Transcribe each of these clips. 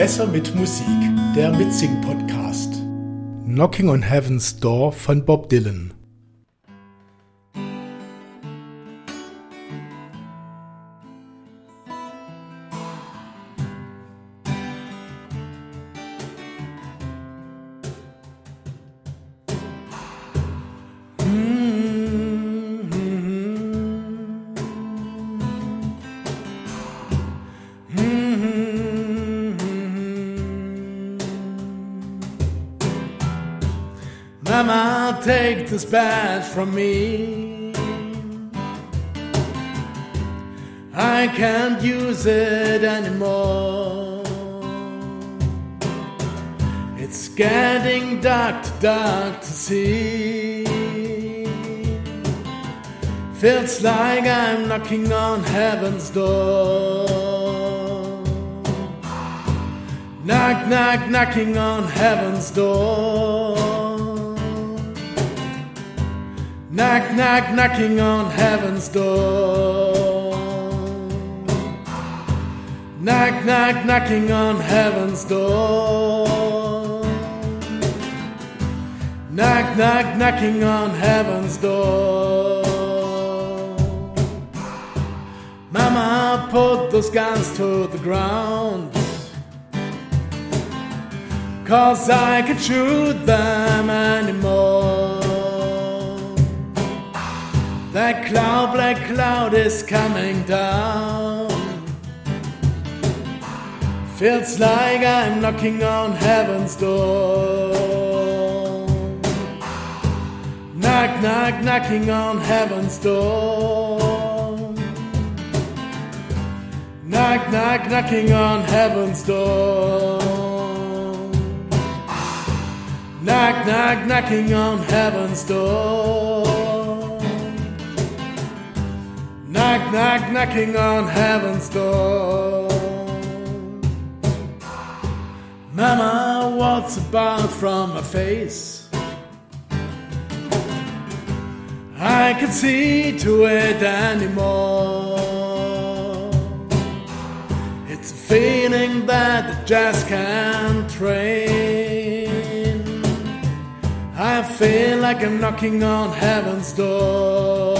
Besser mit Musik, der Mitsing-Podcast. Knocking on Heaven's Door von Bob Dylan. Mama, take this badge from me. I can't use it anymore. It's getting dark, too dark to see. Feels like I'm knocking on heaven's door. Knock, knock, knocking on heaven's door. Knock, knock, knocking on heaven's door. Knock, knock, knocking on heaven's door. Knock, knock, knocking on heaven's door. Mama, put those guns to the ground. Cause I can't shoot them anymore. That cloud, black cloud is coming down. Feels like I'm knocking on heaven's door. Knock, knock, knocking on heaven's door. Knock, knock, knocking on heaven's door. Knock, knock, knocking on heaven's door. Knock, knock, knocking on heaven's door. Mama, what's about from my face? I can see to it anymore. It's a feeling that I just can't train. I feel like I'm knocking on heaven's door.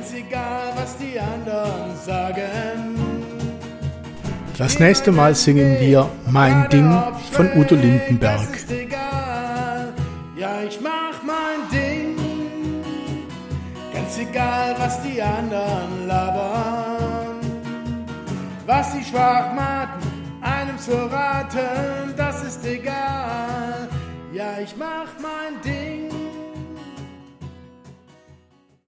Ganz egal, was die anderen sagen. Das nächste Mal singen wir Mein Ding von Udo Lindenberg. Ja, ich mach mein Ding, ganz egal, was die anderen labern. Was die Schwachmaten einem zu raten, das ist egal. Ja, ich mach mein Ding,